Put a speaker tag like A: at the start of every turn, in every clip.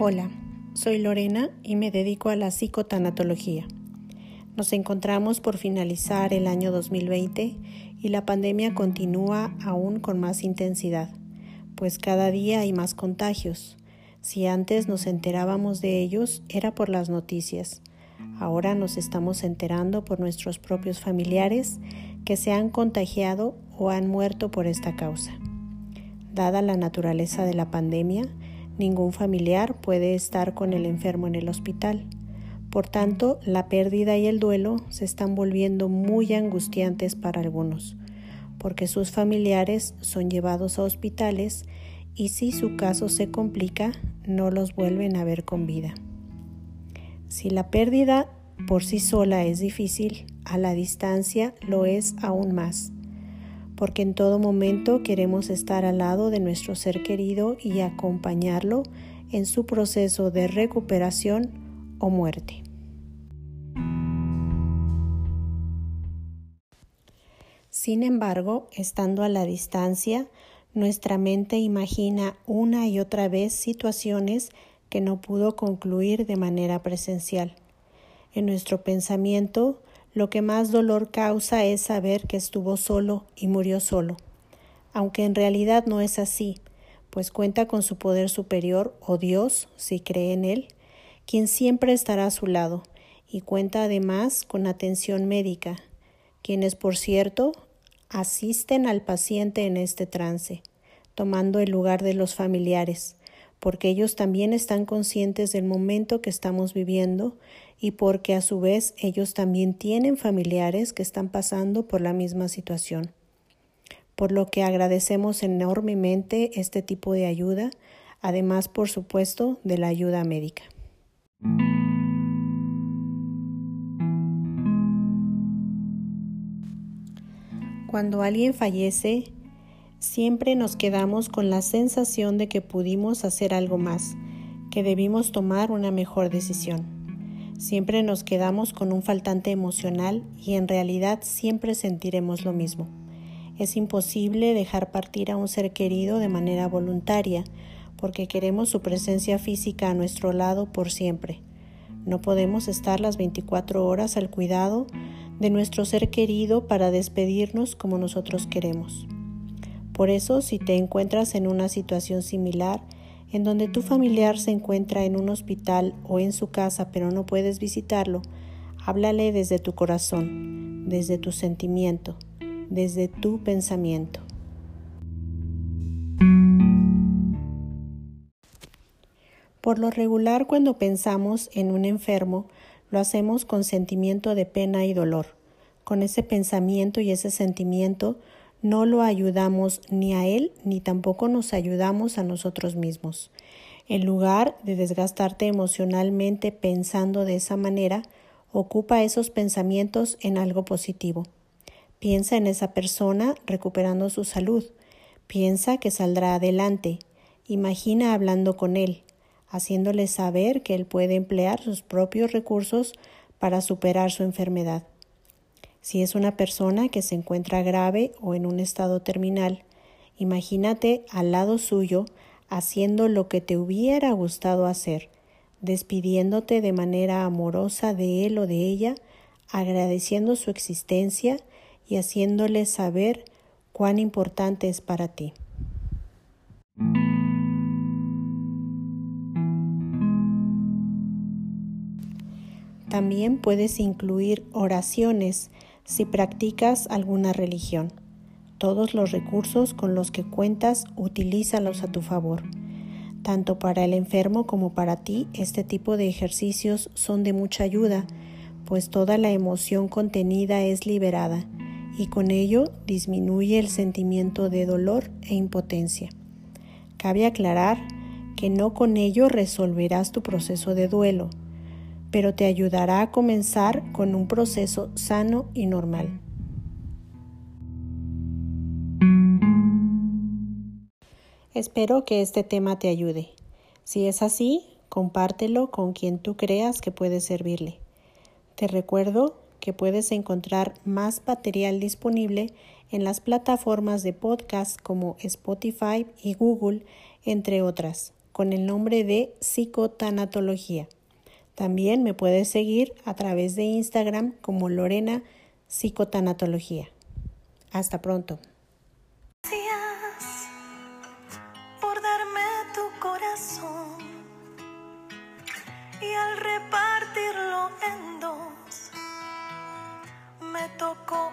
A: Hola, soy Lorena y me dedico a la psicotanatología. Nos encontramos por finalizar el año 2020 y la pandemia continúa aún con más intensidad, pues cada día hay más contagios. Si antes nos enterábamos de ellos era por las noticias. Ahora nos estamos enterando por nuestros propios familiares que se han contagiado o han muerto por esta causa. Dada la naturaleza de la pandemia, Ningún familiar puede estar con el enfermo en el hospital. Por tanto, la pérdida y el duelo se están volviendo muy angustiantes para algunos, porque sus familiares son llevados a hospitales y si su caso se complica, no los vuelven a ver con vida. Si la pérdida por sí sola es difícil, a la distancia lo es aún más porque en todo momento queremos estar al lado de nuestro ser querido y acompañarlo en su proceso de recuperación o muerte. Sin embargo, estando a la distancia, nuestra mente imagina una y otra vez situaciones que no pudo concluir de manera presencial. En nuestro pensamiento lo que más dolor causa es saber que estuvo solo y murió solo, aunque en realidad no es así, pues cuenta con su poder superior o Dios, si cree en él, quien siempre estará a su lado, y cuenta además con atención médica, quienes, por cierto, asisten al paciente en este trance, tomando el lugar de los familiares, porque ellos también están conscientes del momento que estamos viviendo y porque a su vez ellos también tienen familiares que están pasando por la misma situación. Por lo que agradecemos enormemente este tipo de ayuda, además por supuesto de la ayuda médica. Cuando alguien fallece, siempre nos quedamos con la sensación de que pudimos hacer algo más, que debimos tomar una mejor decisión. Siempre nos quedamos con un faltante emocional y en realidad siempre sentiremos lo mismo. Es imposible dejar partir a un ser querido de manera voluntaria, porque queremos su presencia física a nuestro lado por siempre. No podemos estar las 24 horas al cuidado de nuestro ser querido para despedirnos como nosotros queremos. Por eso, si te encuentras en una situación similar, en donde tu familiar se encuentra en un hospital o en su casa pero no puedes visitarlo, háblale desde tu corazón, desde tu sentimiento, desde tu pensamiento. Por lo regular, cuando pensamos en un enfermo, lo hacemos con sentimiento de pena y dolor. Con ese pensamiento y ese sentimiento no lo ayudamos ni a él ni tampoco nos ayudamos a nosotros mismos. En lugar de desgastarte emocionalmente pensando de esa manera, ocupa esos pensamientos en algo positivo. Piensa en esa persona recuperando su salud. Piensa que saldrá adelante. Imagina hablando con él, haciéndole saber que él puede emplear sus propios recursos para superar su enfermedad. Si es una persona que se encuentra grave o en un estado terminal, imagínate al lado suyo haciendo lo que te hubiera gustado hacer, despidiéndote de manera amorosa de él o de ella, agradeciendo su existencia y haciéndole saber cuán importante es para ti. También puedes incluir oraciones si practicas alguna religión. Todos los recursos con los que cuentas, utilízalos a tu favor. Tanto para el enfermo como para ti, este tipo de ejercicios son de mucha ayuda, pues toda la emoción contenida es liberada y con ello disminuye el sentimiento de dolor e impotencia. Cabe aclarar que no con ello resolverás tu proceso de duelo, pero te ayudará a comenzar con un proceso sano y normal. Espero que este tema te ayude. Si es así, compártelo con quien tú creas que puede servirle. Te recuerdo que puedes encontrar más material disponible en las plataformas de podcast como Spotify y Google, entre otras con el nombre de psicotanatología. También me puedes seguir a través de Instagram como Lorena Psicotanatología. Hasta pronto.
B: Gracias por darme tu corazón y al repartirlo en dos me tocó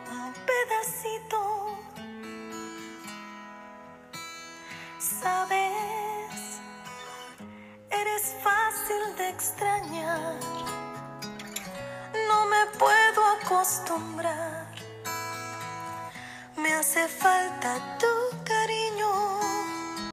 B: acostumbrar me hace falta tú.